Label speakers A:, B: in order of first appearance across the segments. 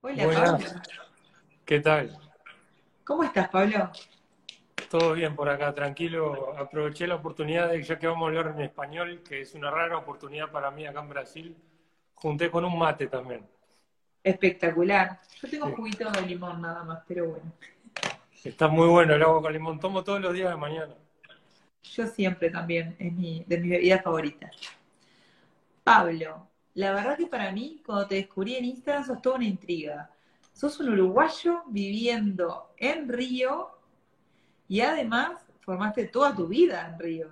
A: Hola,
B: Buenas,
A: Pablo.
B: ¿qué tal?
A: ¿Cómo estás, Pablo?
B: Todo bien por acá, tranquilo. Aproveché la oportunidad de, ya que vamos a hablar en español, que es una rara oportunidad para mí acá en Brasil, junté con un mate también.
A: Espectacular. Yo tengo
B: Sí.
A: juguito de limón nada más, pero bueno.
B: Está muy bueno el agua con limón, tomo todos los días de mañana.
A: Yo siempre también, es mi, de mis bebidas favoritas. Pablo, la verdad que para mí, cuando te descubrí en Instagram, sos toda una intriga. Sos un uruguayo viviendo en Río y además formaste toda tu vida en Río.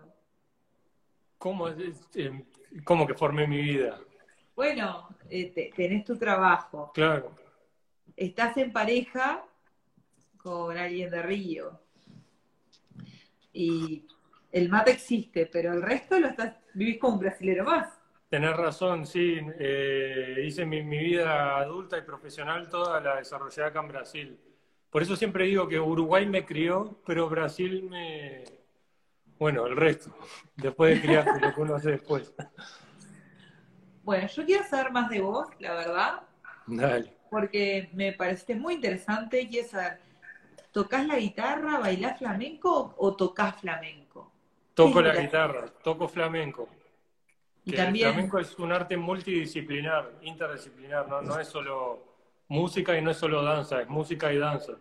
B: ¿Cómo, es- eh, cómo que formé mi vida?
A: Bueno, eh, te- tenés tu trabajo,
B: Claro,
A: estás en pareja con alguien de Río y el mate existe, pero el resto lo estás, vivís como un brasilero más.
B: Tenés razón, sí. eh, hice mi, mi vida adulta y profesional toda la desarrollé acá en Brasil. Por eso siempre digo que Uruguay me crió, pero Brasil me... Bueno, el resto, después de criarte, lo que uno hace después.
A: Bueno, yo quiero saber más de vos, la verdad,
B: Dale.
A: porque me pareciste muy interesante. Quiero saber, ¿tocas la guitarra, bailás flamenco o tocas flamenco?
B: Toco la guitarra, toco flamenco.
A: Y
B: Que
A: también,
B: El flamenco es un arte multidisciplinar, interdisciplinar, ¿no? no es solo música y no es solo danza, es música y danza.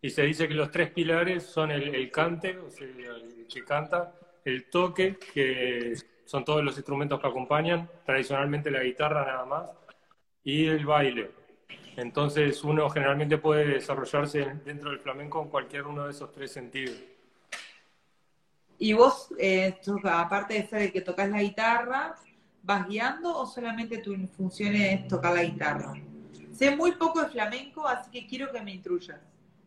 B: Y se dice que los tres pilares son el, el cante, o sea, el que canta, el toque, que son todos los instrumentos que acompañan, tradicionalmente la guitarra nada más, y el baile. Entonces uno generalmente puede desarrollarse dentro del flamenco en cualquier uno de esos tres sentidos.
A: ¿Y vos, eh, aparte de ser el que tocas la guitarra, vas guiando o solamente tu función es tocar la guitarra? Sé muy poco de flamenco, así que quiero que me instruyas.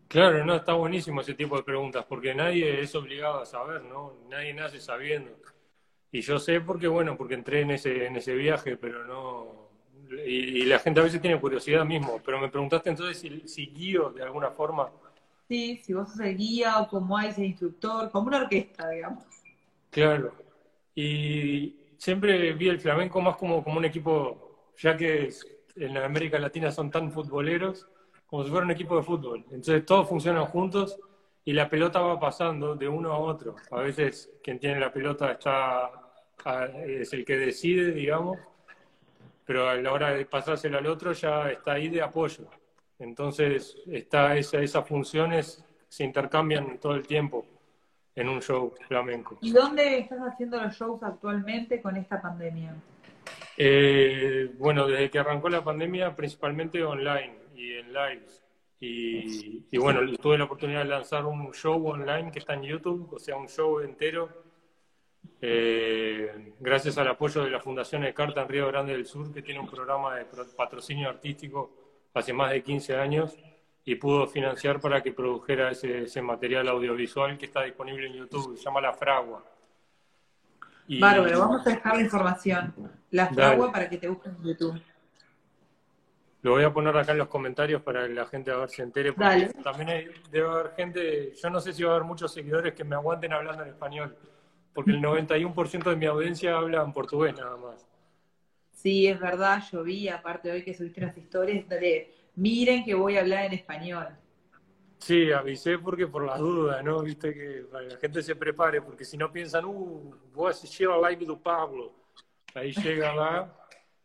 B: Claro, no, está buenísimo ese tipo de preguntas, porque nadie es obligado a saber, ¿no? Nadie nace sabiendo. Y yo sé porque, bueno, porque entré en ese, en ese viaje, pero no... Y, y la gente a veces tiene curiosidad mismo, pero me preguntaste entonces si, si guío de alguna forma.
A: Sí, si vos sos el guía o como hay ese instructor, como una orquesta, digamos.
B: Claro. Y siempre vi el flamenco más como, como un equipo, ya que es- en América Latina son tan futboleros, como si fuera un equipo de fútbol. Entonces todos funcionan juntos y la pelota va pasando de uno a otro. A veces quien tiene la pelota está, es el que decide, digamos, pero a la hora de pasársela al otro ya está ahí de apoyo. Entonces está esa, esas funciones se intercambian todo el tiempo en un show flamenco.
A: ¿Y dónde estás haciendo los shows actualmente con esta pandemia?
B: Eh, bueno, desde que arrancó la pandemia, principalmente online y en lives. Y, y bueno, tuve la oportunidad de lanzar un show online que está en YouTube, o sea, un show entero, eh, gracias al apoyo de la Fundación de Carta en Río Grande del Sur, que tiene un programa de patrocinio artístico hace más de 15 años y pudo financiar para que produjera ese, ese material audiovisual que está disponible en YouTube, se llama La Fragua. Y-
A: Bárbaro, vamos a dejar la información, la
B: Dale.
A: fragua para que te busquen en YouTube.
B: Lo voy a poner acá en los comentarios para que la gente a ver se entere. Porque
A: Dale.
B: también hay- debe haber gente, yo no sé si va a haber muchos seguidores que me aguanten hablando en español, porque el 91% de mi audiencia habla en portugués nada más.
A: Sí, es verdad, yo vi, aparte hoy que subiste unas historias, de, miren que voy a hablar en español.
B: Sí, avisé porque por las dudas, ¿no? Viste que para que la gente se prepare, porque si no piensan, uh, voy a asistir a live do Pablo. Ahí llega va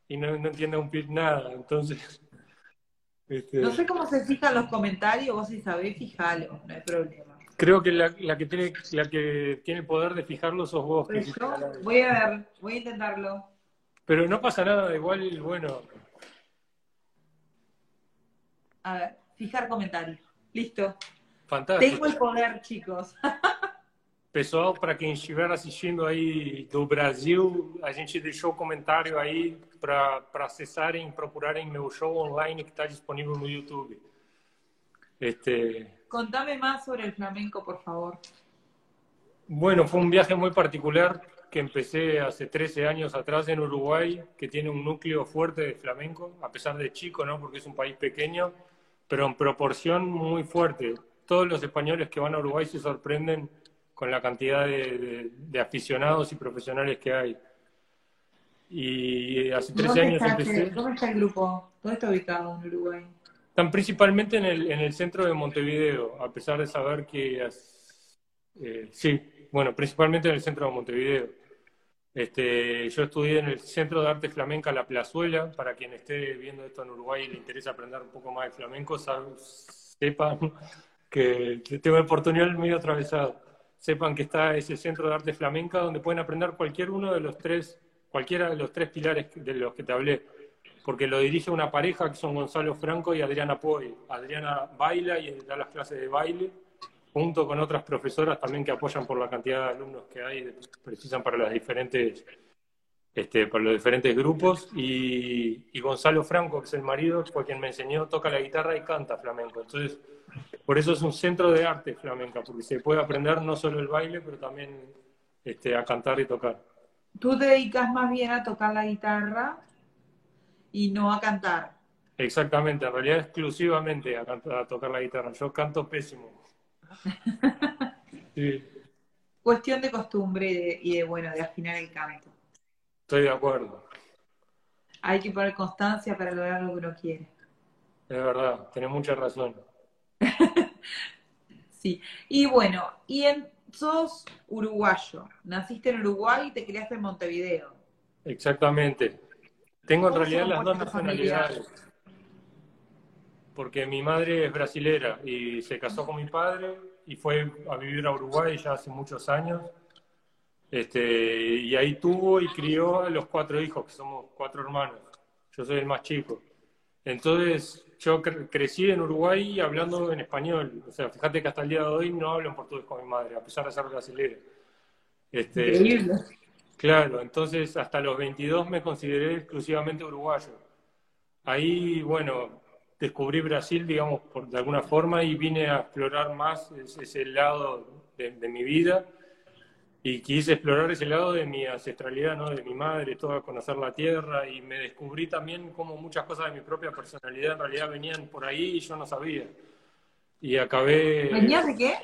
B: y no, no entiende un pit nada, entonces... este,
A: No sé cómo se fijan los comentarios, vos si sabés, fijalo, no hay problema.
B: Creo que la, la que tiene la que tiene el poder de fijarlo sos vos. hiciste
A: yo voy a ver, voy a intentarlo.
B: Pero no pasa nada, igual, bueno,
A: A ver, fijar comentarios. Listo.
B: fantástico.
A: Tengo el poder, chicos.
B: Pessoal, para quem estiver assistindo aí do Brasil, a gente deixou comentário aí para acessarem, procurarem meu show online que está disponível no YouTube. Este,
A: Contame más sobre el flamenco, por favor.
B: Bueno, fue un viaje muy particular que empecé hace 13 años atrás en Uruguay, que tiene un núcleo fuerte de flamenco, a pesar de chico, ¿no? Porque es un país pequeño, pero en proporción muy fuerte. Todos los españoles que van a Uruguay se sorprenden con la cantidad de, de- de aficionados y profesionales que hay. Y hace 13
A: ¿Dónde
B: años
A: está,
B: empecé.
A: ¿Dónde está el grupo? ¿Dónde está ubicado en Uruguay?
B: Están principalmente en el, en el centro de Montevideo, a pesar de saber que... Eh, sí, bueno, principalmente en el centro de Montevideo. Este, yo estudié en el Centro de Arte Flamenca La Plazuela. Para quien esté viendo esto en Uruguay y le interesa aprender un poco más de flamenco, sepan que tengo el portuñol medio atravesado. Sepan que está ese Centro de Arte Flamenca donde pueden aprender cualquier uno de los tres, cualquiera de los tres pilares de los que te hablé. Porque lo dirige una pareja que son Gonzalo Franco y Adriana Poi. Adriana baila y da las clases de baile junto con otras profesoras también que apoyan por la cantidad de alumnos que hay, precisan para las diferentes, este, para los diferentes grupos. Y, Gonzalo Franco, que es el marido, fue quien me enseñó, toca la guitarra y canta flamenco. Entonces, por eso es un centro de arte flamenca, porque se puede aprender no solo el baile, pero también este, a cantar y tocar.
A: Tú te dedicas más bien a tocar la guitarra y no a cantar.
B: Exactamente, en realidad exclusivamente a, a tocar la guitarra. Yo canto pésimo.
A: Cuestión de costumbre y de, bueno, de afinar el canto.
B: Estoy de acuerdo.
A: Hay que poner constancia para lograr lo que uno quiere.
B: Es verdad, tenés mucha razón.
A: sí. Y bueno, y en, sos uruguayo. Naciste en Uruguay y te criaste en Montevideo.
B: Exactamente. Tengo en realidad las dos nacionalidades porque mi madre es brasilera y se casó con mi padre y fue a vivir a Uruguay ya hace muchos años. Este, y ahí tuvo y crió a los cuatro hijos, que somos cuatro hermanos. Yo soy el más chico. Entonces, yo crecí en Uruguay hablando en español. O sea, fíjate que hasta el día de hoy no hablo en portugués con mi madre, a pesar de ser brasilera. Este, Claro, entonces hasta los 22 me consideré exclusivamente uruguayo. Ahí, bueno, descubrí Brasil, digamos, por, de alguna forma, y vine a explorar más ese, lado de, mi vida. Y quise explorar ese lado de mi ancestralidad, ¿no? de mi madre, todo, conocer la tierra. Y me descubrí también como muchas cosas de mi propia personalidad en realidad venían por ahí y yo no sabía. Y acabé.
A: ¿Venían de qué?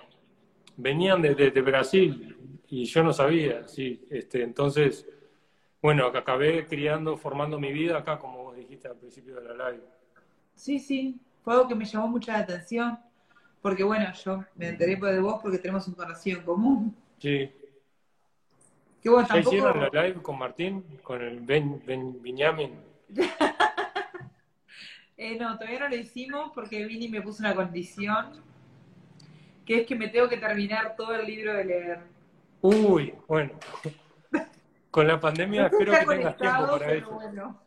B: Venían de, de, Brasil y yo no sabía, sí. Este, entonces, bueno, acabé criando, formando mi vida acá, como vos dijiste al principio de la live.
A: Sí, sí, fue algo que me llamó mucha la atención, porque bueno, yo me enteré de vos porque tenemos un conocido en común.
B: Sí.
A: ¿Qué bueno,
B: ¿Ya hicieron la live con Martín, con el Ben, ben
A: eh, no, todavía no lo hicimos porque Vini me puso una condición, que es que me tengo que terminar todo el libro de leer.
B: Uy, bueno. Con la pandemia espero que tengas tiempo para eso. Bueno.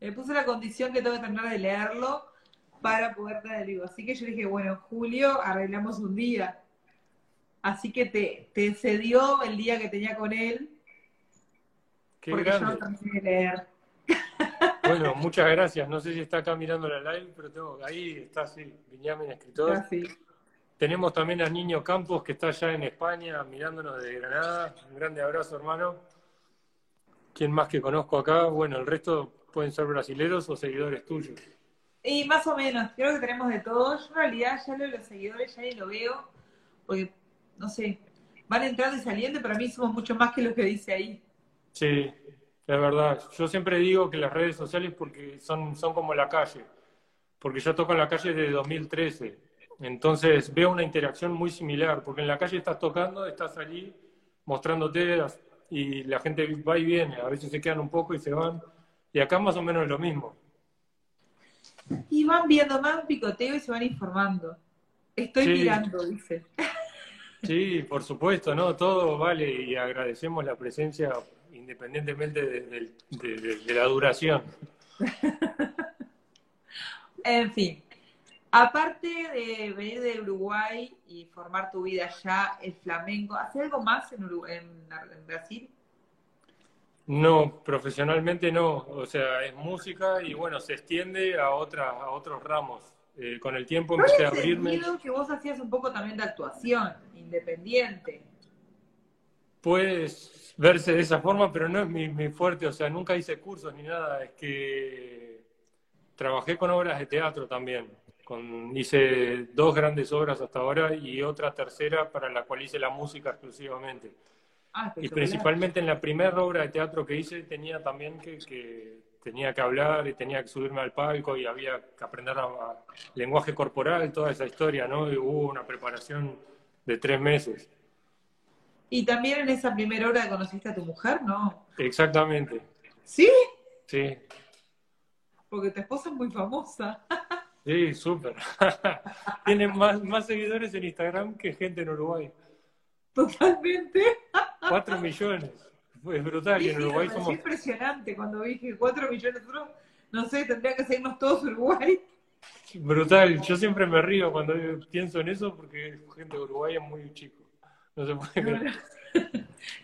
A: Me puse la condición que tengo que terminar de leerlo para poder traer el libro. Así que yo dije, bueno, en julio arreglamos un día. Así que te, te cedió el día que tenía con él.
B: Qué porque grande. yo no de leer. Bueno, muchas gracias. No sé si está acá mirando la live, pero tengo, ahí está, sí, Viñamen, escritor. Ah, Tenemos también a Niño Campos, que está allá en España, mirándonos desde Granada. Un grande abrazo, hermano. ¿Quién más que conozco acá? Bueno, el resto pueden ser brasileros o seguidores tuyos.
A: Y más o menos, creo que tenemos de todo. Yo en realidad ya leo los seguidores, ya ni lo veo, porque, no sé, van entrando y saliendo, y para mí somos mucho más que lo que dice ahí.
B: Sí, es verdad. Yo siempre digo que las redes sociales porque son, son como la calle, porque yo toco en la calle desde 2013. Entonces veo una interacción muy similar, porque en la calle estás tocando, estás allí mostrándote y la gente va y viene, a veces se quedan un poco y se van y acá más o menos es lo mismo.
A: Y van viendo más picoteo y se van informando. Estoy mirando, dice.
B: Sí, por supuesto, ¿no? Todo vale y agradecemos la presencia independientemente de, la duración.
A: en fin, aparte de venir de Uruguay y formar tu vida allá, el flamenco, ¿hace algo más en, en Brasil?
B: No, profesionalmente no. O sea, es música y bueno, se extiende a, otra, a otros ramos. Eh, con el tiempo empecé a abrirme.
A: que vos hacías un poco también de actuación, independiente.
B: Puedes verse de esa forma, pero no es mi, fuerte. O sea, nunca hice cursos ni nada. Es que trabajé con obras de teatro también. Con, hice dos grandes obras hasta ahora y otra tercera para la cual hice la música exclusivamente. Ah, y principalmente en la primera obra de teatro que hice tenía también que, tenía que hablar y tenía que subirme al palco y había que aprender a, lenguaje corporal, toda esa historia, ¿no? Y hubo una preparación de tres meses.
A: Y también en esa primera hora conociste a tu mujer, ¿no?
B: Exactamente.
A: ¿Sí?
B: Sí.
A: Porque tu esposa es muy famosa.
B: Sí, súper. Tiene más, más seguidores en Instagram que gente en Uruguay.
A: Totalmente.
B: Cuatro millones. Es brutal. y en Uruguay somos...
A: impresionante cuando que cuatro millones, no sé, tendría que seguirnos todos Uruguay.
B: Brutal. Yo siempre me río cuando pienso en eso porque gente de Uruguay es muy chico. No se puede creer.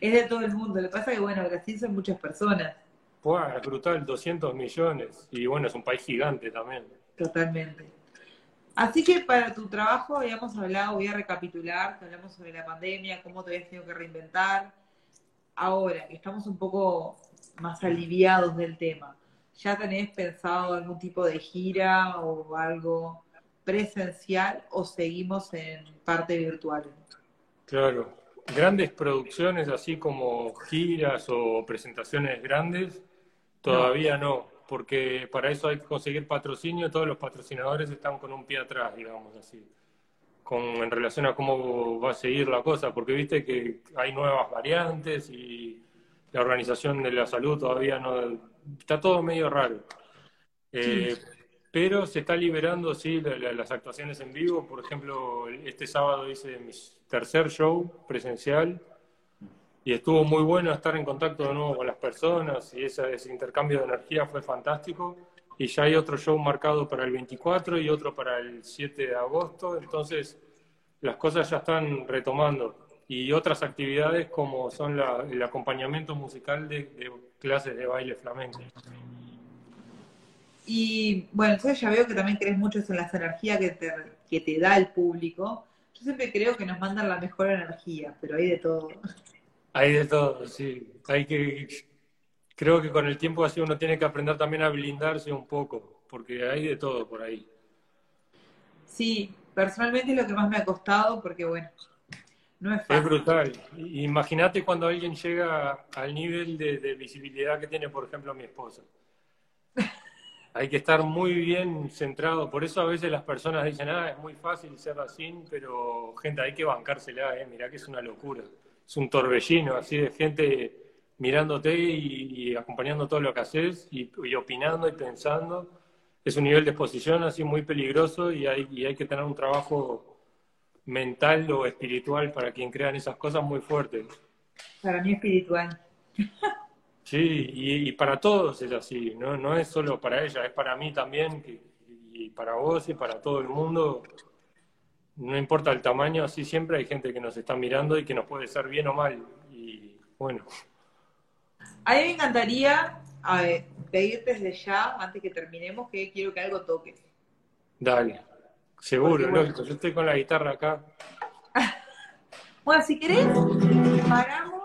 A: Es de todo el mundo. Lo que pasa es que, bueno, Brasil son muchas personas.
B: Buah, es brutal, 200 millones. Y bueno, es un país gigante también.
A: Totalmente. Así que para tu trabajo habíamos hablado, voy a recapitular, que hablamos sobre la pandemia, cómo te habías tenido que reinventar. Ahora, que estamos un poco más aliviados del tema, ¿ya tenés pensado algún tipo de gira o algo presencial o seguimos en parte virtual?
B: Claro, grandes producciones así como giras o presentaciones grandes, todavía no porque para eso hay que conseguir patrocinio, todos los patrocinadores están con un pie atrás, digamos así, con, en relación a cómo va a seguir la cosa, porque viste que hay nuevas variantes y la organización de la salud todavía no, está todo medio raro. Eh, pero se está liberando, sí, las actuaciones en vivo. Por ejemplo, este sábado hice mi tercer show presencial y estuvo muy bueno estar en contacto de nuevo con las personas y ese, ese, intercambio de energía fue fantástico. Y ya hay otro show marcado para el 24 y otro para el 7 de agosto, entonces las cosas ya están retomando. Y otras actividades como son la, el acompañamiento musical de, clases de baile flamenco.
A: Y bueno, entonces ya veo que también crees mucho en las energías que te, que te da el público. Yo siempre creo que nos mandan la mejor energía, pero hay de todo.
B: Hay de todo, sí. Hay que, creo que con el tiempo así uno tiene que aprender también a blindarse un poco, porque hay de todo por ahí.
A: Sí, personalmente es lo que más me ha costado, porque bueno, no es fácil.
B: Es brutal. Imagínate cuando alguien llega al nivel de, de visibilidad que tiene, por ejemplo, mi esposa. hay que estar muy bien centrado. Por eso a veces las personas dicen, ah, es muy fácil ser así, pero gente, hay que bancársela, ¿eh? mirá que es una locura es un torbellino así de gente mirándote y, acompañando todo lo que haces y, opinando y pensando. Es un nivel de exposición así muy peligroso y hay, y hay que tener un trabajo mental o espiritual para quien crean esas cosas muy fuertes.
A: Para mí espiritual.
B: Sí, y, para todos es así, ¿no? no es solo para ella, es para mí también, y para vos y para todo el mundo no importa el tamaño, así siempre hay gente que nos está mirando y que nos puede ser bien o mal. Y bueno.
A: A mí me encantaría a ver, desde ya, antes que terminemos, que quiero que algo toques.
B: Dale, seguro, lógico. Yo estoy con la guitarra acá.
A: bueno, si querés, paramos,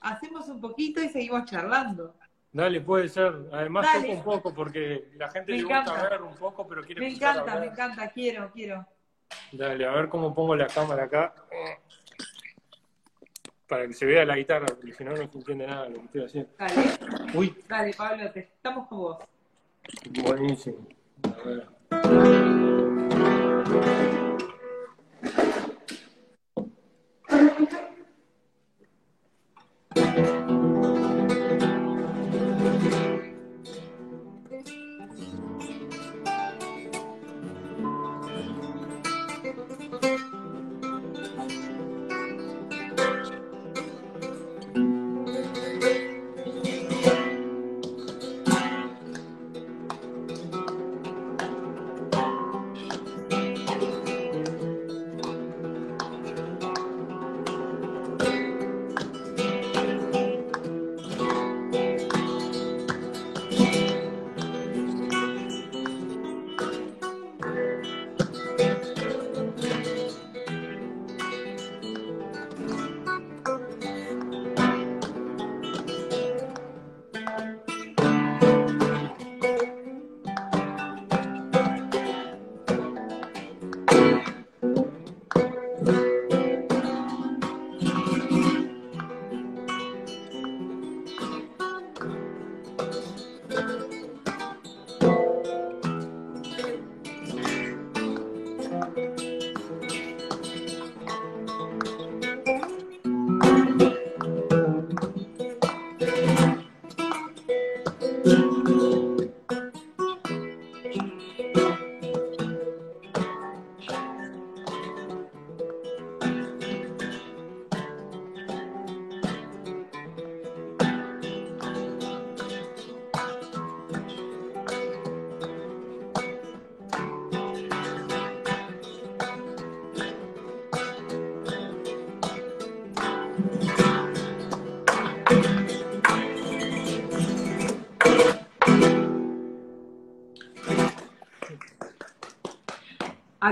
A: hacemos un poquito y seguimos charlando.
B: Dale, puede ser. Además, toco un poco porque la gente le gusta ver un poco, pero quiere
A: Me encanta, me encanta, quiero, quiero.
B: Dale, a ver cómo pongo la cámara acá. Para que se vea la guitarra, porque si no, no se entiende nada lo que estoy haciendo.
A: Dale. Uy. Dale, Pablo, te estamos con vos.
B: Buenísimo. A ver.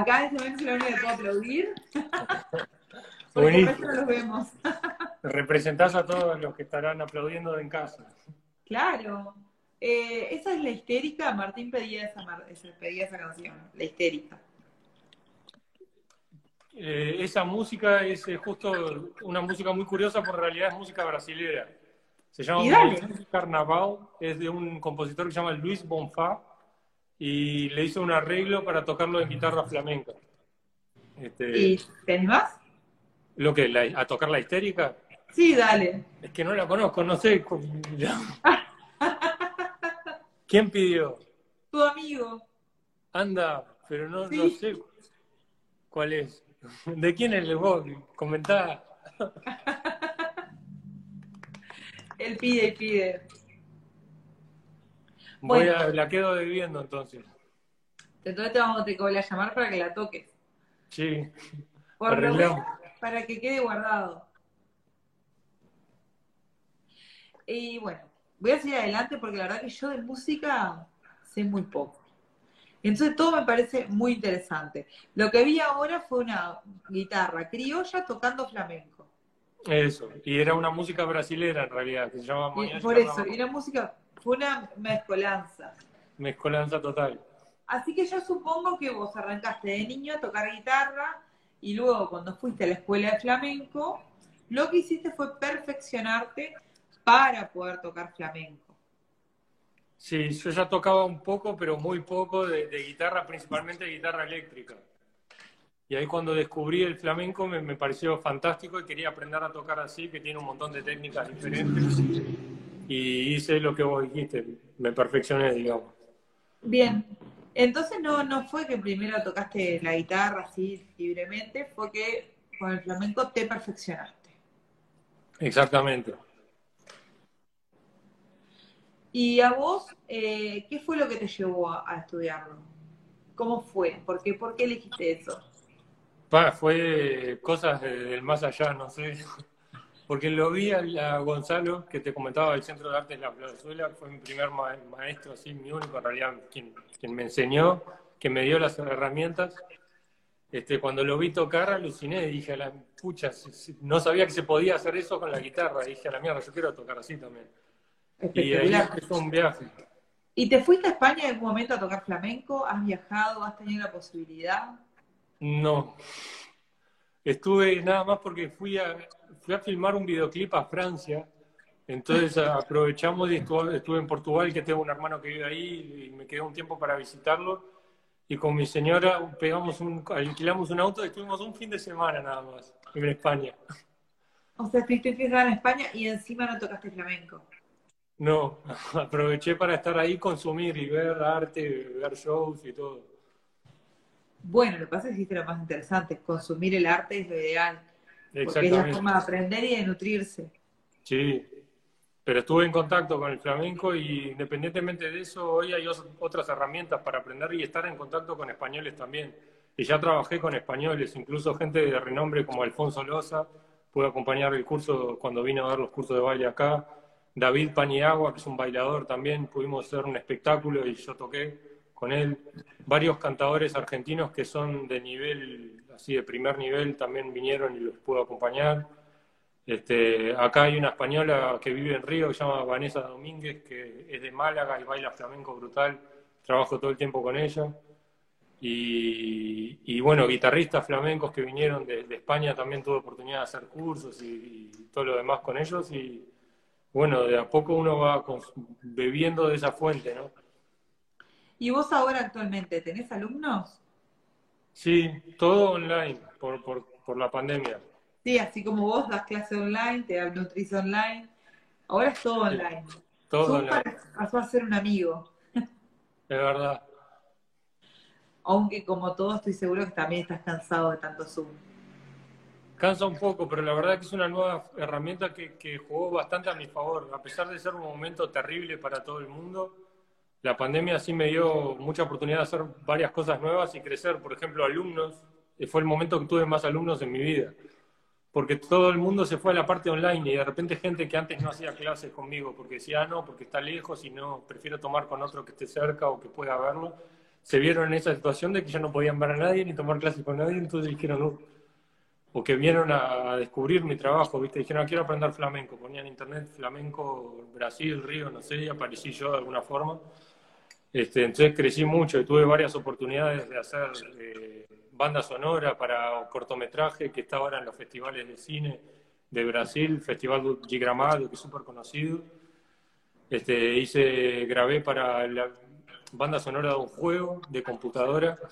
A: Acá en este momento es lo único que puedo aplaudir. No los vemos.
B: Representás a todos los que estarán aplaudiendo en casa.
A: Claro. Eh, esa es la histérica. Martín pedía esa, pedía esa canción, la histérica.
B: Eh, esa música es eh, justo una música muy curiosa, porque en realidad es música brasilera. Se llama Carnaval, es de un compositor que se llama Luis Bonfá, y le hizo un arreglo para tocarlo en guitarra flamenca.
A: Este, ¿Y te animás?
B: ¿Lo que? ¿A tocar la histérica?
A: Sí, dale.
B: Es que no la conozco, no sé. ¿Quién pidió?
A: Tu amigo.
B: Anda, pero no, no sé cuál es. ¿De quién es el vos? Comentá.
A: Él pide pide.
B: Voy a, la quedo debiendo entonces.
A: Entonces te vamos a tener que a llamar para que la toques.
B: Sí.
A: Por para que quede guardado. Y bueno, voy a seguir adelante porque la verdad que yo de música sé muy poco. Entonces todo me parece muy interesante. Lo que vi ahora fue una guitarra criolla tocando flamenco.
B: Eso, y era una música brasilera en realidad, que se llama
A: Por eso, y una música fue una mezcolanza.
B: Mezcolanza total.
A: Así que yo supongo que vos arrancaste de niño a tocar guitarra y luego cuando fuiste a la escuela de flamenco, lo que hiciste fue perfeccionarte para poder tocar flamenco.
B: Sí, yo ya tocaba un poco, pero muy poco de, guitarra, principalmente de guitarra eléctrica. Y ahí cuando descubrí el flamenco me, me, pareció fantástico y quería aprender a tocar así, que tiene un montón de técnicas diferentes y hice lo que vos dijiste, me perfeccioné, digamos.
A: Bien, entonces no, no fue que primero tocaste la guitarra así libremente, fue que con el flamenco te perfeccionaste.
B: Exactamente.
A: ¿Y a vos, eh, qué fue lo que te llevó a, estudiarlo? ¿Cómo fue? ¿Por qué, ¿Por qué elegiste eso?
B: fue cosas del más allá, no sé porque lo vi a, Gonzalo, que te comentaba del Centro de Arte de la Venezuela, fue mi primer maestro, así, mi único en realidad, quien, me enseñó, que me dio las herramientas. Este, cuando lo vi tocar, aluciné, dije a la pucha, no sabía que se podía hacer eso con la guitarra, dije a la mierda, yo quiero tocar así también. Y ahí empezó un viaje.
A: ¿Y te fuiste a España en algún momento a tocar flamenco? ¿Has viajado? ¿Has tenido la posibilidad?
B: No. Estuve nada más porque fui a, fui a filmar un videoclip a Francia, entonces aprovechamos y estuve, en Portugal, que tengo un hermano que vive ahí, y me quedé un tiempo para visitarlo, y con mi señora pegamos un, alquilamos un auto y estuvimos un fin de semana nada más en España.
A: O sea, estuviste en España y encima no tocaste flamenco.
B: No, aproveché para estar ahí, consumir y ver arte, ver shows y todo.
A: Bueno, lo que pasa es que hiciste lo más interesante, consumir el arte es lo ideal. Porque es la forma de aprender y de nutrirse.
B: Sí, pero estuve en contacto con el flamenco y independientemente de eso, hoy hay otras herramientas para aprender y estar en contacto con españoles también. Y ya trabajé con españoles, incluso gente de renombre como Alfonso Loza, pude acompañar el curso cuando vine a dar los cursos de baile acá. David Paniagua, que es un bailador también, pudimos hacer un espectáculo y yo toqué con él. Varios cantadores argentinos que son de nivel así de primer nivel también vinieron y los puedo acompañar. Este, acá hay una española que vive en Río, que se llama Vanessa Domínguez, que es de Málaga y baila flamenco brutal. Trabajo todo el tiempo con ella. Y, bueno, guitarristas flamencos que vinieron de, España también tuve oportunidad de hacer cursos y, todo lo demás con ellos. Y bueno, de a poco uno va bebiendo de esa fuente, ¿no?
A: ¿Y vos ahora actualmente tenés alumnos?
B: Sí, todo online por, por, por la pandemia.
A: Sí, así como vos das clase online, te nutriz online. Ahora es todo online.
B: Todo
A: Zoom
B: online.
A: pasó a ser un amigo.
B: Es verdad.
A: Aunque como todo estoy seguro que también estás cansado de tanto Zoom.
B: Cansa un poco, pero la verdad que es una nueva herramienta que, que jugó bastante a mi favor. A pesar de ser un momento terrible para todo el mundo, la pandemia sí me dio mucha oportunidad de hacer varias cosas nuevas y crecer. Por ejemplo, alumnos. eh, Fue el momento que tuve más alumnos en mi vida. Porque todo el mundo se fue a la parte online y de repente gente que antes no hacía clases conmigo porque decía, ah, no, porque está lejos y no, prefiero tomar con otro que esté cerca o que pueda verlo, se vieron en esa situación de que ya no podían ver a nadie ni tomar clases con nadie, entonces dijeron, no. O que vieron a, descubrir mi trabajo, ¿viste? Dijeron, ah, quiero aprender flamenco. Ponían internet flamenco, Brasil, Río, no sé, y aparecí yo de alguna forma. Este, entonces crecí mucho y tuve varias oportunidades de hacer eh, banda sonora para cortometraje que está ahora en los festivales de cine de Brasil, Festival de Gramado, que es súper conocido. Este, hice, grabé para la banda sonora de un juego de computadora que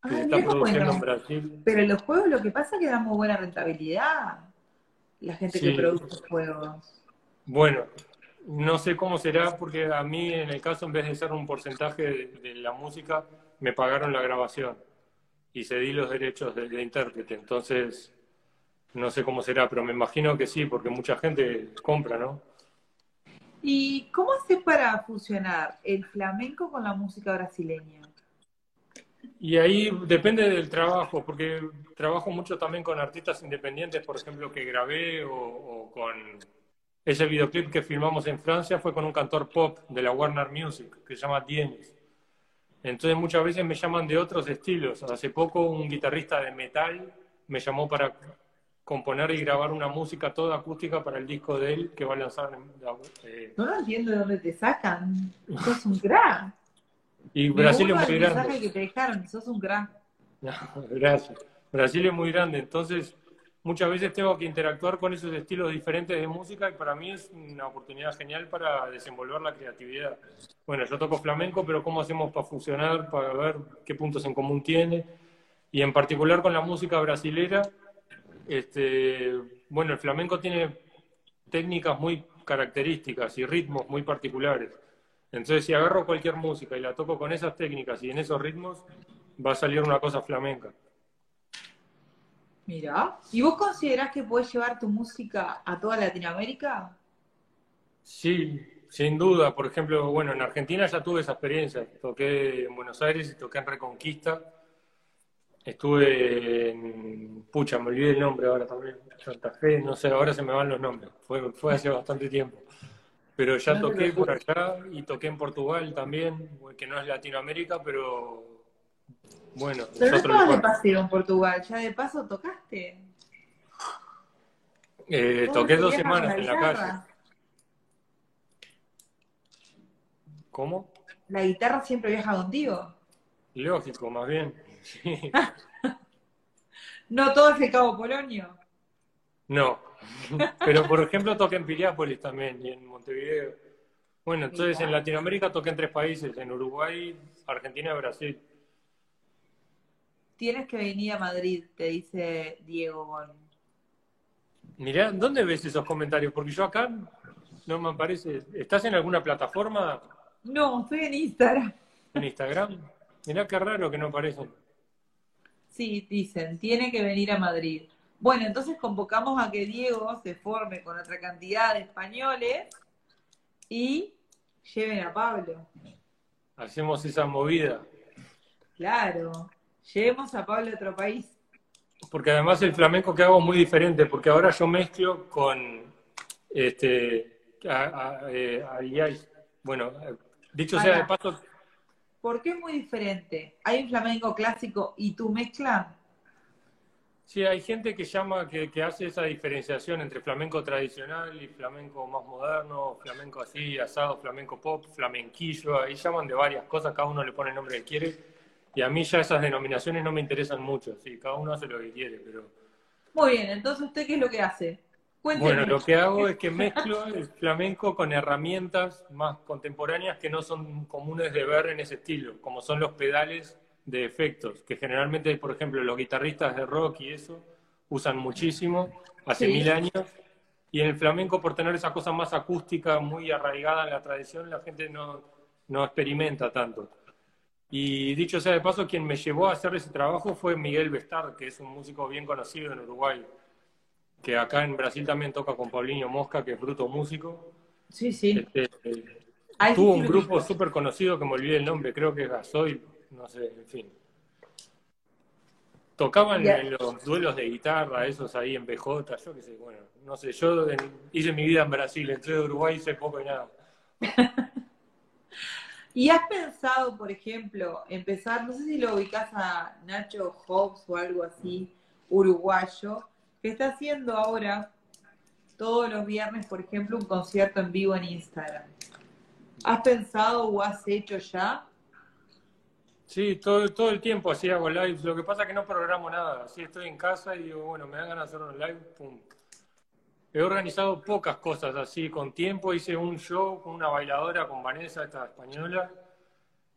A: Ah,
B: se está produciendo
A: bueno.
B: en Brasil.
A: Pero los juegos lo que pasa es que dan muy buena rentabilidad. La gente que produce juegos.
B: Bueno, no sé cómo será porque a mí en el caso en vez de ser un porcentaje de, de la música, me pagaron la grabación y cedí los derechos de, de intérprete. Entonces, no sé cómo será, pero me imagino que sí, porque mucha gente compra, ¿no?
A: ¿Y cómo haces para fusionar el flamenco con la música brasileña?
B: Y ahí depende del trabajo, porque trabajo mucho también con artistas independientes, por ejemplo, que grabé o, o con ese videoclip que filmamos en Francia fue con un cantor pop de la Warner Music que se llama Dienis. Entonces muchas veces me llaman de otros estilos. Hace poco un guitarrista de metal me llamó para componer y grabar una música toda acústica para el disco de él que va a lanzar. eh,
A: No lo entiendo de dónde te sacan. Sos un crack.
B: y Brasil es muy grande.
A: mensaje que te dejaron. Sos un.
B: No, gracias. Brasil es muy grande, entonces muchas veces tengo que interactuar con esos estilos diferentes de música y para mí es una oportunidad genial para desenvolver la creatividad. Bueno, yo toco flamenco, pero ¿cómo hacemos para funcionar, para ver qué puntos en común tiene? Y en particular con la música brasilera, este, bueno, el flamenco tiene técnicas muy características y ritmos muy particulares. Entonces, si agarro cualquier música y la toco con esas técnicas y en esos ritmos, va a salir una cosa flamenca.
A: Mira. ¿Y vos considerás que podés llevar tu música a toda Latinoamérica?
B: Sí, sin duda. Por ejemplo, bueno, en Argentina ya tuve esa experiencia. Toqué en Buenos Aires y toqué en Reconquista. Estuve en... Pucha, me olvidé el nombre ahora también. Santa Fe, no sé, ahora se me van los nombres. Fue, fue hace bastante tiempo. Pero ya toqué por allá y toqué en Portugal también, que no es Latinoamérica, pero bueno,
A: Pero no estabas de paseo en Portugal. ¿Ya de paso tocaste?
B: Eh,
A: ¿Cómo
B: toqué dos semanas en la calle. ¿Cómo?
A: ¿La guitarra siempre viaja contigo?
B: Lógico, más bien. Sí.
A: No todo es el Cabo Polonio.
B: No, pero por ejemplo toqué en Piriápolis también y en Montevideo. Bueno, entonces en Latinoamérica toqué en tres países, en Uruguay, Argentina y Brasil.
A: Tienes que venir a Madrid, te dice Diego Gon.
B: Mirá, ¿dónde ves esos comentarios? Porque yo acá no me aparece. ¿Estás en alguna plataforma
A: No, estoy en Instagram.
B: en Instagram? Mirá qué raro que no aparecen.
A: Sí, dicen, tiene que venir a Madrid. Bueno, entonces convocamos a que Diego se forme con otra cantidad de españoles y lleven a Pablo.
B: Hacemos esa movida.
A: Claro, llevemos a Pablo a otro país.
B: Porque además el flamenco que hago es muy diferente, porque ahora yo mezclo con este a- a- eh, a- bueno, dicho sea de paso,
A: ¿Por qué es muy diferente? ¿Hay un flamenco clásico y tú mezclas?
B: sí hay gente que llama, que, que hace esa diferenciación entre flamenco tradicional y flamenco más moderno, flamenco así, asado, flamenco pop, flamenquillo, ahí llaman de varias cosas, cada uno le pone el nombre que quiere, y a mí ya esas denominaciones no me interesan mucho, sí, cada uno hace lo que quiere, pero...
A: Muy bien, entonces usted qué es lo que hace? Cuénteme.
B: Bueno, lo que hago es que mezclo el flamenco con herramientas más contemporáneas que no son comunes de ver en ese estilo, como son los pedales de efectos, que generalmente, por ejemplo, los guitarristas de rock y eso usan muchísimo hace
A: Sí.
B: mil años. Y en el flamenco, por tener esa cosa más acústica, muy arraigada en la tradición, la gente no, no experimenta tanto. Y dicho sea de paso, quien me llevó a hacer ese trabajo fue Miguel Bestard, que es un músico bien conocido en Uruguay, que acá en Brasil también toca con Paulinho Mosca, que es bruto músico.
A: Sí, sí.
B: Este,
A: Ahí
B: tuvo
A: sí
B: un grupo súper conocido que me olvidé el nombre, creo que es Gasoil, no sé, en fin. Tocaban
A: Ya.
B: en los duelos de guitarra, esos ahí en PJ, yo qué sé, bueno, no sé, yo en- hice mi vida en Brasil, entré de Uruguay hice poco y nada.
A: ¿Y has pensado, por ejemplo, empezar, no sé si lo ubicás a Nacho Hobbs o algo así, uruguayo, que está haciendo ahora todos los viernes, por ejemplo, un concierto en vivo en Instagram? ¿Has pensado o has hecho ya?
B: Sí, todo, todo el tiempo así hago lives, lo que pasa es que no programo nada, así estoy en casa y digo, bueno, me dan ganas de hacer un live, pum. He organizado pocas cosas así con tiempo, hice un show con una bailadora, con Vanessa, esta española,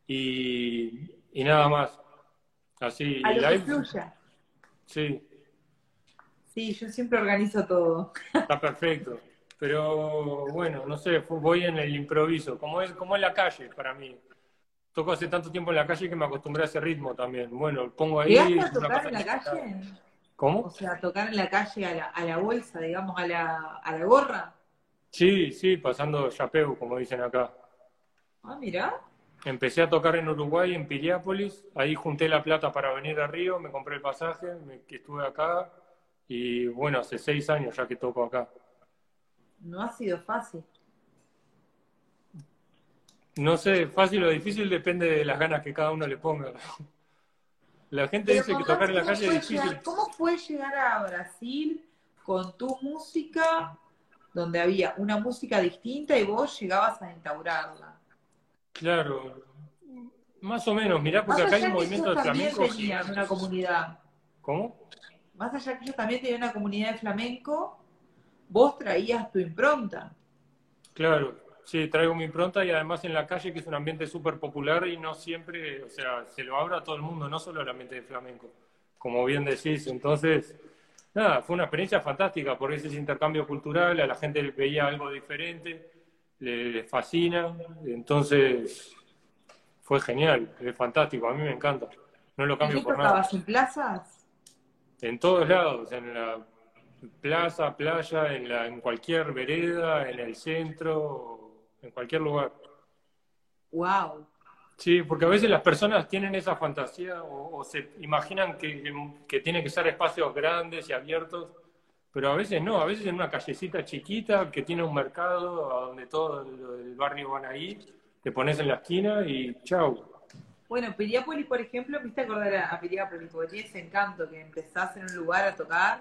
B: y, y nada más. Así,
A: A lo que
B: live,
A: fluya.
B: sí,
A: Sí, yo siempre organizo todo.
B: está perfecto. Pero bueno, no sé, voy en el improviso, como es, como en la calle para mí. Toco hace tanto tiempo en la calle que me acostumbré a ese ritmo también. Bueno, pongo ahí.
A: ¿Llegaste a
B: es
A: tocar en la
B: que-
A: calle?
B: ¿Cómo?
A: sea, tocar en la calle a la, a la bolsa, digamos, a la, a la gorra.
B: Sí, sí, pasando chapeu, como dicen acá.
A: Ah, mira.
B: Empecé a tocar en Uruguay, en Piriápolis. Ahí junté la plata para venir a Río, me compré el pasaje, me, que estuve acá. Y bueno, hace seis años ya que toco acá.
A: No ha sido fácil.
B: No sé, fácil o difícil depende de las ganas que cada uno le ponga. La gente
A: Pero
B: dice que tocar en la calle es difícil.
A: llegar- ¿Cómo fue llegar a Brasil con tu música, donde había una música distinta y vos llegabas a instaurarla?
B: Claro, más o menos, mirá, porque acá hay un movimiento de flamenco.
A: una comunidad,
B: ¿Cómo?
A: más allá que ellos también tenían una comunidad de flamenco, vos traías tu impronta.
B: Claro, sí, traigo mi impronta y además en la calle, que es un ambiente súper popular y no siempre, o sea, se lo abra a todo el mundo, no solo el ambiente de flamenco, como bien decís. Entonces, nada, fue una experiencia fantástica porque ese intercambio cultural, a la gente le veía algo diferente, le, le fascina, entonces fue genial, es fantástico, a mí me encanta, no lo
A: ¿Y
B: cambio por nada.
A: tocabas en plazas?
B: En todos lados, en la plaza, playa, en, la, en cualquier vereda, en el centro, en cualquier lugar.
A: ¡Wow!
B: Sí, porque a veces las personas tienen esa fantasía o, o se imaginan que, que tiene que ser espacios grandes y abiertos, pero a veces no, a veces en una callecita chiquita que tiene un mercado a donde todo el, el barrio van ahí, te pones en la esquina y chau.
A: Bueno, Piriápolis, por ejemplo, me hiciste acordar a, a Piriápolis, porque tiene ese encanto que empezás en un lugar a tocar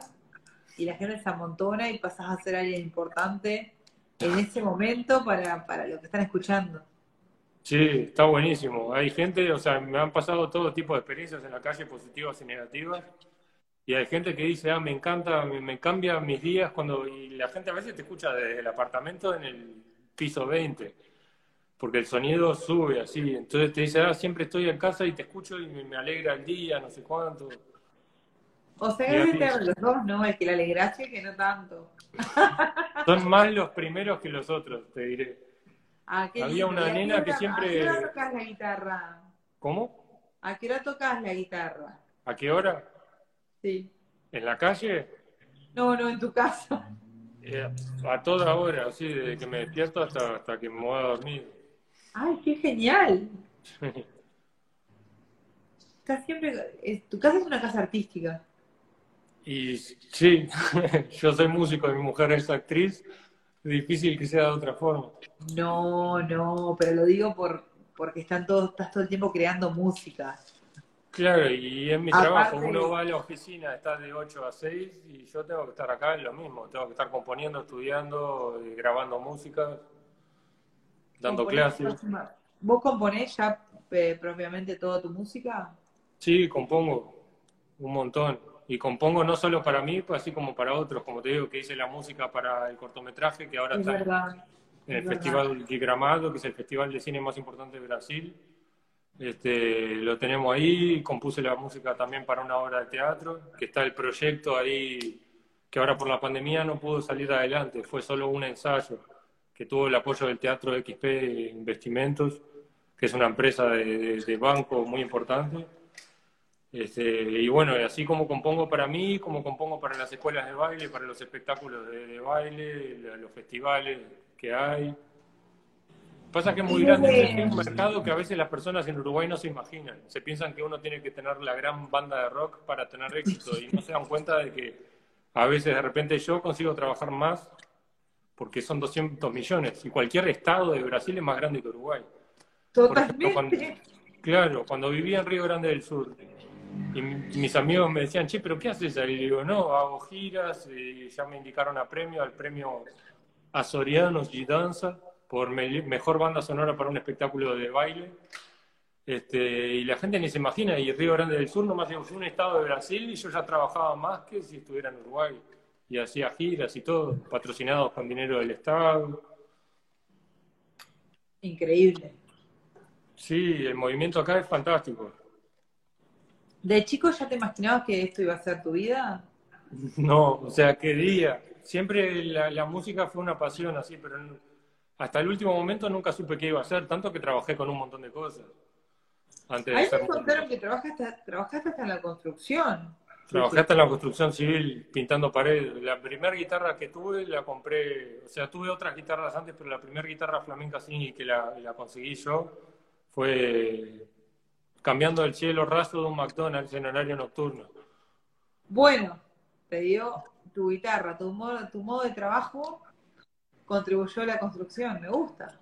A: y la gente se amontona y pasás a ser alguien importante en ese momento para, para lo que están escuchando.
B: Sí, está buenísimo. Hay gente, o sea, me han pasado todo tipo de experiencias en la calle, positivas y negativas. Y hay gente que dice, ah, me encanta, me, me cambia mis días cuando... Y la gente a veces te escucha desde el apartamento en el piso 20, porque el sonido sube así. Entonces te dice, ah, siempre estoy en casa y te escucho y me, me alegra el día, no sé cuánto.
A: O sea, ser los dos, ¿no? El que la alegraste que no tanto.
B: Son más los primeros que los otros, te diré.
A: Ah,
B: Había
A: lindo.
B: una
A: ¿Y a qué
B: nena que siempre-
A: ¿A qué hora tocas la guitarra?
B: ¿Cómo?
A: ¿A qué hora tocas la guitarra?
B: ¿A qué hora?
A: Sí.
B: ¿En la calle?
A: No, no, en tu casa.
B: Eh, a toda hora, así, desde que me despierto hasta, hasta que me voy a dormir.
A: ¡Ay, qué genial! Estás siempre... es- Tu casa es una casa artística.
B: Y sí, yo soy músico y mi mujer es actriz, difícil que sea de otra forma.
A: No, no, pero lo digo por porque están todos, estás todo el tiempo creando música.
B: Claro, y en mi
A: Aparte-
B: trabajo uno va a la oficina, está de 8 a 6 y yo tengo que estar acá en lo mismo, tengo que estar componiendo, estudiando, eh, grabando música, dando clases.
A: próxima- ¿Vos componés ya eh, propiamente toda tu música?
B: Sí, compongo un montón. Y compongo no solo para mí, pues así como para otros, como te digo, que hice la música para el cortometraje que ahora
A: Es
B: está en-
A: verdad.
B: en el
A: es.
B: Festival de Gramado, que es el festival de cine más importante de Brasil. Este, lo tenemos ahí, compuse la música también para una obra de teatro, que está el proyecto ahí, que ahora por la pandemia no pudo salir adelante, fue solo un ensayo, que tuvo el apoyo del Teatro XP Investimentos, que es una empresa de, banco muy importante. Este, y bueno, así como compongo para mí, como compongo para las escuelas de baile, para los espectáculos de, de baile, los festivales que hay. Pasa que es muy grande, es un mercado que a veces las personas en Uruguay no se imaginan. Se piensan que uno tiene que tener la gran banda de rock para tener éxito y no se dan cuenta de que a veces de repente yo consigo trabajar más porque son 200 millones y cualquier estado de Brasil es más grande que Uruguay.
A: Totalmente.
B: claro, cuando vivía en Río Grande del Sur y mis amigos me decían, che, pero ¿qué haces ahí? Y digo, no, hago giras y ya me indicaron a premio, al premio Azorianos y Danza por mejor banda sonora para un espectáculo de baile. Este, y la gente ni se imagina, y Río Grande del Sur nomás es un estado de Brasil y yo ya trabajaba más que si estuviera en Uruguay. Y hacía giras y todo, patrocinados con dinero del Estado.
A: Increíble.
B: Sí, el movimiento acá es fantástico.
A: ¿De chico ya te imaginabas que esto iba a ser tu vida?
B: No, o sea, quería. Siempre la, la música fue una pasión así, pero hasta el último momento nunca supe qué iba a hacer, tanto que trabajé con un montón de cosas.
A: Antes Ahí me contaron que trabajaste, trabajaste hasta en la construcción.
B: Trabajé hasta en la construcción civil, pintando paredes. La primera guitarra que tuve la compré, o sea, tuve otras guitarras antes, pero la primera guitarra flamenca sí que la, la conseguí yo fue cambiando el cielo raso de un McDonald's en horario nocturno.
A: Bueno, te dio tu guitarra, tu modo, tu modo de trabajo contribuyó a la construcción, me gusta.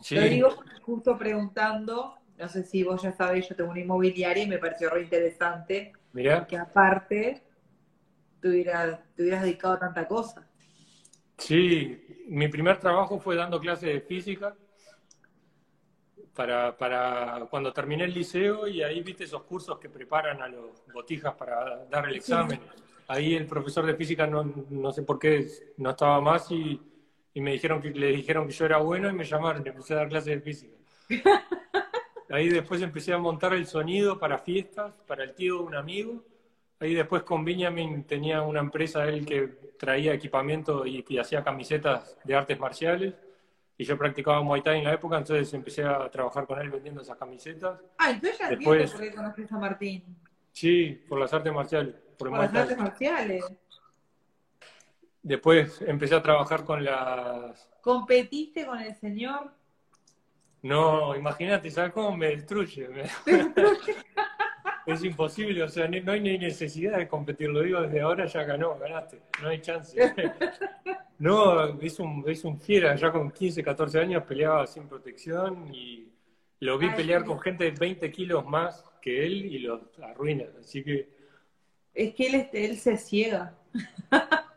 A: Sí. Lo digo justo preguntando, no sé si vos ya sabés, yo tengo una inmobiliaria y me pareció re interesante que aparte te hubieras, dedicado a tanta cosa.
B: Sí, mi primer trabajo fue dando clases de física para, para cuando terminé el liceo y ahí viste esos cursos que preparan a los botijas para dar el examen ahí el profesor de física no, no sé por qué no estaba más y, y, me dijeron que le dijeron que yo era bueno y me llamaron y empecé a dar clases de física. Ahí después empecé a montar el sonido para fiestas, para el tío de un amigo. Ahí después con Benjamin tenía una empresa él que traía equipamiento y, hacía camisetas de artes marciales. Y yo practicaba Muay Thai en la época, entonces empecé a trabajar con él vendiendo esas camisetas.
A: Ah, entonces ya después, por ahí a Martín.
B: Sí, por las artes marciales
A: por, las artes marciales.
B: Después empecé a trabajar con las...
A: ¿Competiste con el señor?
B: No, imagínate, ¿sabes cómo me destruye? es imposible, o sea, no hay ni necesidad de competir, lo digo desde ahora, ya ganó, ganaste, no hay chance. no, es un, es un fiera, ya con 15, 14 años peleaba sin protección y lo vi pelear con gente de 20 kilos más que él y los arruina, así que
A: es que él, este, él se ciega.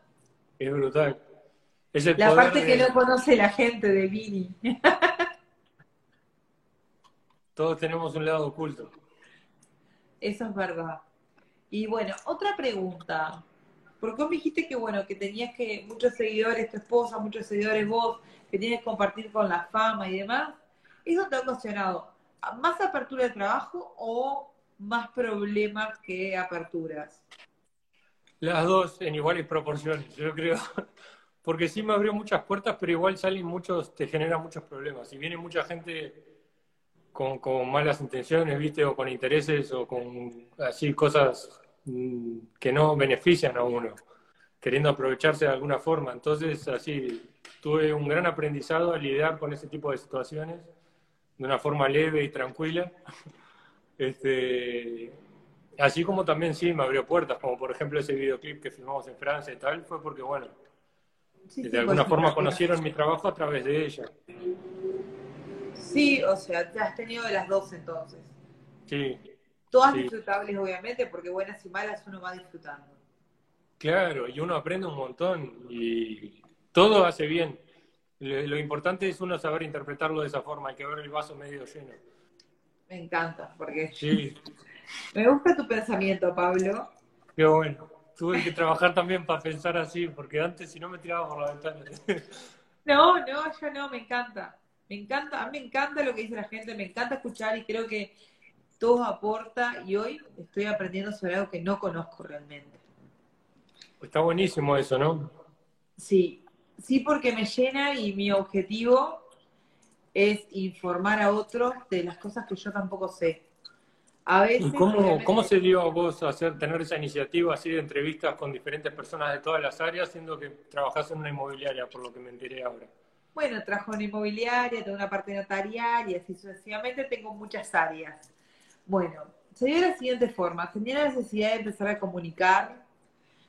B: Es brutal.
A: la parte que no conoce la gente de Vini.
B: Todos tenemos un lado oculto.
A: Eso es verdad. Y bueno, otra pregunta. Porque vos me dijiste que bueno, que tenías que muchos seguidores tu esposa, muchos seguidores vos, que tienes que compartir con la fama y demás. ¿Eso te ha ocasionado más apertura de trabajo o más problemas que aperturas?
B: Las dos en iguales proporciones, yo creo. Porque sí me abrió muchas puertas, pero igual salen muchos, te genera muchos problemas. Si viene mucha gente con, malas intenciones, ¿viste? O con intereses o con así cosas mm, que no benefician a uno, queriendo aprovecharse de alguna forma. Entonces, así, tuve un gran aprendizado a lidiar con ese tipo de situaciones de una forma leve y tranquila. Este, así como también sí me abrió puertas, como por ejemplo ese videoclip que filmamos en Francia y tal, fue porque, bueno, de alguna forma conocieron mi trabajo a través de ella.
A: Sí, o sea, te has tenido de las dos entonces.
B: Sí.
A: Todas disfrutables, obviamente, porque buenas y malas uno va disfrutando.
B: Claro, y uno aprende un montón y todo hace bien. Lo, importante es uno saber interpretarlo de esa forma, hay que ver el vaso medio lleno.
A: Me encanta, porque sí. me gusta tu pensamiento, Pablo.
B: Qué bueno. Tuve que trabajar también para pensar así, porque antes si no me tiraba por la ventana.
A: No, no, yo no, me encanta. Me encanta, me encanta lo que dice la gente, me encanta escuchar y creo que todo aporta y hoy estoy aprendiendo sobre algo que no conozco realmente.
B: Está buenísimo eso, ¿no?
A: Sí, sí porque me llena y mi objetivo es informar a otros de las cosas que yo tampoco sé.
B: A veces, ¿Y cómo, cómo se dio a vos hacer, tener esa iniciativa así de entrevistas con diferentes personas de todas las áreas, siendo que trabajás en una inmobiliaria, por lo que me enteré ahora?
A: Bueno, trabajo en inmobiliaria, tengo una parte notarial y así sucesivamente tengo muchas áreas. Bueno, se dio de la siguiente forma. Tenía la necesidad de empezar a comunicar.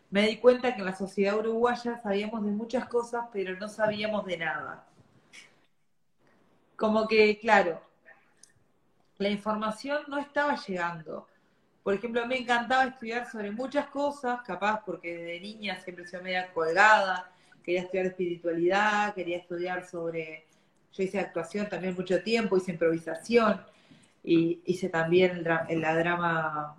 A: Me di cuenta que en la sociedad uruguaya sabíamos de muchas cosas, pero no sabíamos de nada. Como que, claro, la información no estaba llegando. Por ejemplo, me encantaba estudiar sobre muchas cosas, capaz porque desde niña siempre soy media colgada, quería estudiar espiritualidad, quería estudiar sobre, yo hice actuación también mucho tiempo, hice improvisación, y hice también la drama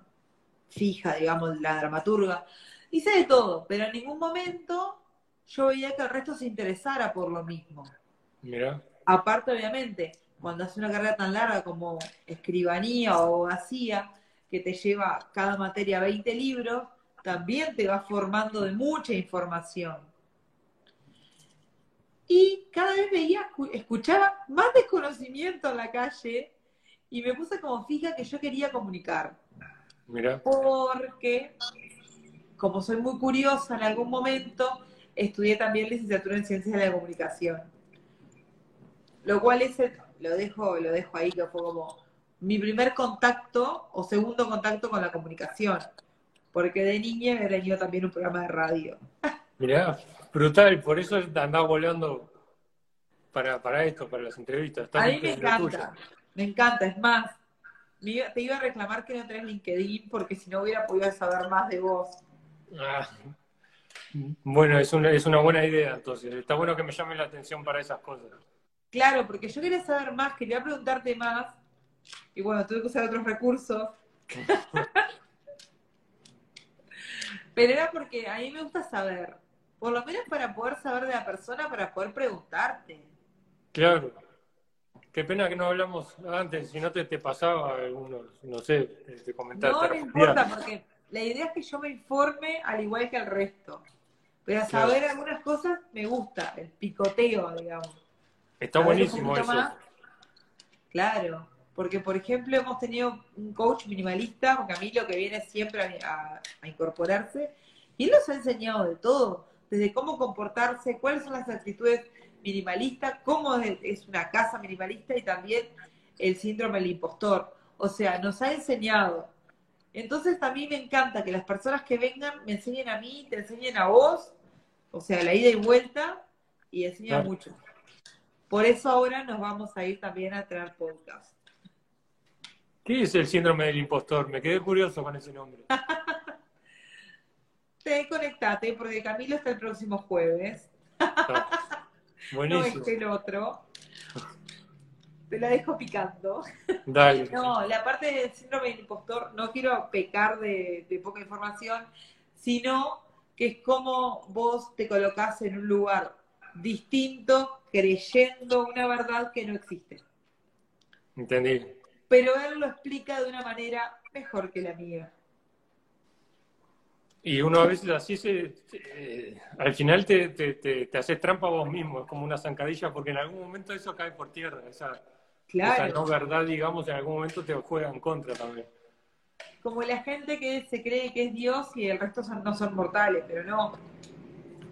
A: fija, digamos, la dramaturga. Hice de todo, pero en ningún momento yo veía que el resto se interesara por lo mismo.
B: Mira.
A: Aparte, obviamente, cuando haces una carrera tan larga como escribanía o abogacía, que te lleva cada materia 20 libros, también te va formando de mucha información. Y cada vez veía, escuchaba más desconocimiento en la calle y me puse como fija que yo quería comunicar.
B: Mira.
A: Porque, como soy muy curiosa en algún momento, estudié también licenciatura en Ciencias de la Comunicación. Lo cual ese lo dejo, lo dejo ahí, que fue como mi primer contacto o segundo contacto con la comunicación. Porque de niña me tenido también un programa de radio.
B: Mirá, brutal, por eso andaba volando para, para esto, para las entrevistas.
A: a mí me encanta, me encanta. Es más, te iba a reclamar que no tenés LinkedIn porque si no hubiera podido saber más de vos. Ah,
B: bueno, es una, es una buena idea, entonces. Está bueno que me llame la atención para esas cosas.
A: Claro, porque yo quería saber más, quería preguntarte más, y bueno, tuve que usar otros recursos. Pero era porque a mí me gusta saber, por lo menos para poder saber de la persona, para poder preguntarte.
B: Claro. Qué pena que no hablamos antes, si no te, te pasaba algunos, no sé, te comentaba.
A: No me importa, porque la idea es que yo me informe al igual que el resto. Pero saber algunas cosas me gusta, el picoteo, digamos.
B: Está buenísimo eso.
A: Claro, porque por ejemplo hemos tenido un coach minimalista, porque a mí lo que viene siempre a, incorporarse, y él nos ha enseñado de todo, desde cómo comportarse, cuáles son las actitudes minimalistas, cómo es una casa minimalista y también el síndrome del impostor. O sea, nos ha enseñado. Entonces también me encanta que las personas que vengan me enseñen a mí, te enseñen a vos, o sea, la ida y vuelta, y enseñan mucho. Por eso ahora nos vamos a ir también a traer podcast.
B: ¿Qué es el síndrome del impostor? Me quedé curioso con ese nombre.
A: Te conectate porque Camilo está el próximo jueves.
B: Buenísimo.
A: No este el otro. Te la dejo picando.
B: Dale.
A: No, la parte del síndrome del impostor, no quiero pecar de, de poca información, sino que es como vos te colocás en un lugar distinto creyendo una verdad que no existe.
B: Entendí.
A: Pero él lo explica de una manera mejor que la mía.
B: Y uno a veces así se, al final te, te, haces trampa vos mismo, es como una zancadilla, porque en algún momento eso cae por tierra, esa, esa no verdad, digamos, en algún momento te juega en contra también.
A: Como la gente que se cree que es Dios y el resto no son mortales, pero no.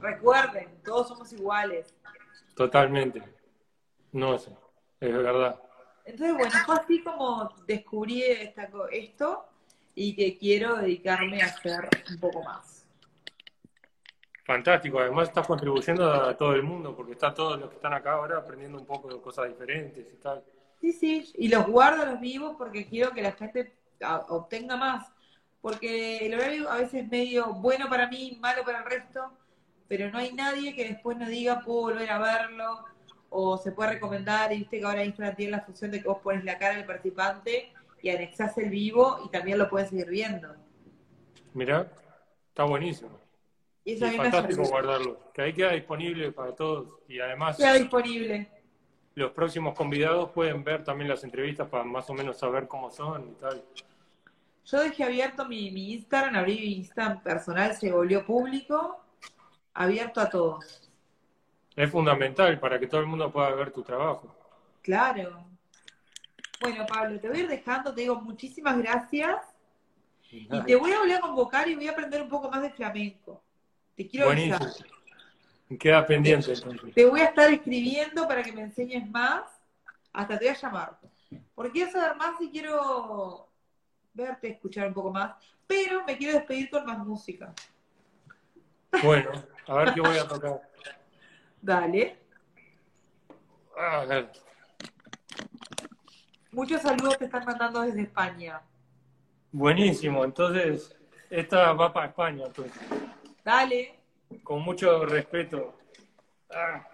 A: Recuerden, todos somos iguales.
B: Totalmente. No sé, es verdad.
A: Entonces, bueno, fue así como descubrí esta, esto y que quiero dedicarme a hacer un poco más.
B: Fantástico, además estás contribuyendo a todo el mundo, porque está todos los que están acá ahora aprendiendo un poco de cosas diferentes y tal.
A: Sí, sí, y los guardo los vivos porque quiero que la gente obtenga más, porque el horario a veces es medio bueno para mí, malo para el resto, pero no hay nadie que después nos diga, puedo volver a verlo, o se puede recomendar, y viste que ahora Instagram tiene la función de que vos pones la cara del participante y anexás el vivo y también lo puedes seguir viendo.
B: Mira, está buenísimo. Y, es fantástico guardarlo, que ahí queda disponible para todos y además...
A: Queda disponible.
B: los próximos convidados pueden ver también las entrevistas para más o menos saber cómo son y tal.
A: Yo dejé abierto mi, mi Instagram, abrí mi Instagram personal, se volvió público, abierto a todos.
B: Es fundamental para que todo el mundo pueda ver tu trabajo.
A: Claro. Bueno, Pablo, te voy a ir dejando, te digo muchísimas gracias. Y te voy a volver a convocar y voy a aprender un poco más de flamenco. Te quiero
B: Buenísimo.
A: avisar.
B: Queda pendiente entonces.
A: Te voy a estar escribiendo para que me enseñes más. Hasta te voy a llamar. Porque quiero saber más y quiero verte, escuchar un poco más. Pero me quiero despedir con más música.
B: Bueno, a ver qué voy a tocar.
A: Dale.
B: A ver.
A: Muchos saludos te están mandando desde España.
B: Buenísimo, entonces esta va para España, entonces,
A: Dale.
B: con mucho respeto. Ah.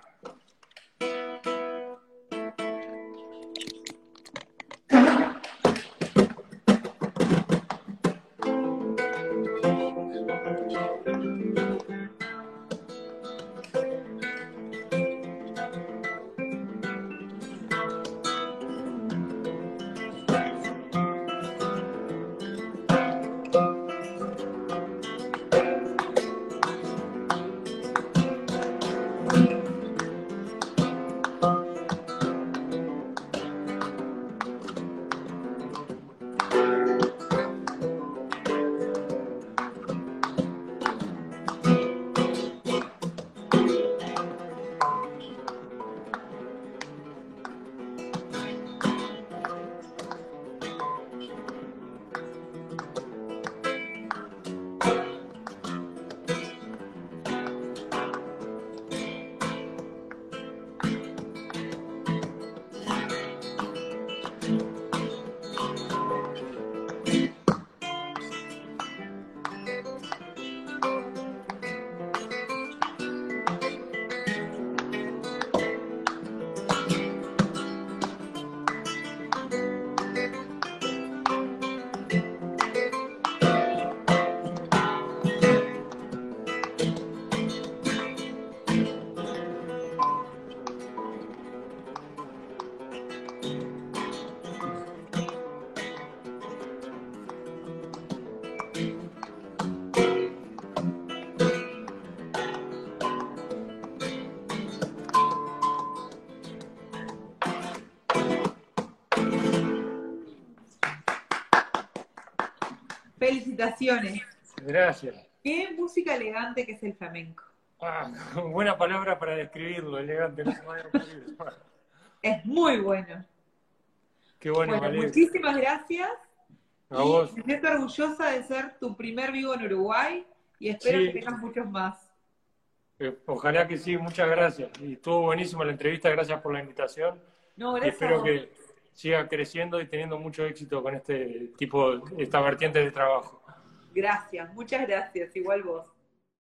A: Felicitaciones.
B: Gracias.
A: Qué música elegante que es el flamenco.
B: Ah, buena palabra para describirlo, elegante, no.
A: Es muy bueno.
B: Qué bueno,
A: Bueno,
B: Valeria.
A: muchísimas gracias.
B: A
A: y
B: vos.
A: me siento orgullosa de ser tu primer vivo en Uruguay y espero
B: Sí.
A: que tengas muchos más.
B: Eh, Ojalá que sí, muchas gracias. Y estuvo buenísima la entrevista, gracias por la invitación.
A: No,
B: Y
A: gracias. a
B: espero que siga creciendo y teniendo mucho éxito con este tipo, esta vertiente de trabajo.
A: Gracias, muchas gracias. Igual vos.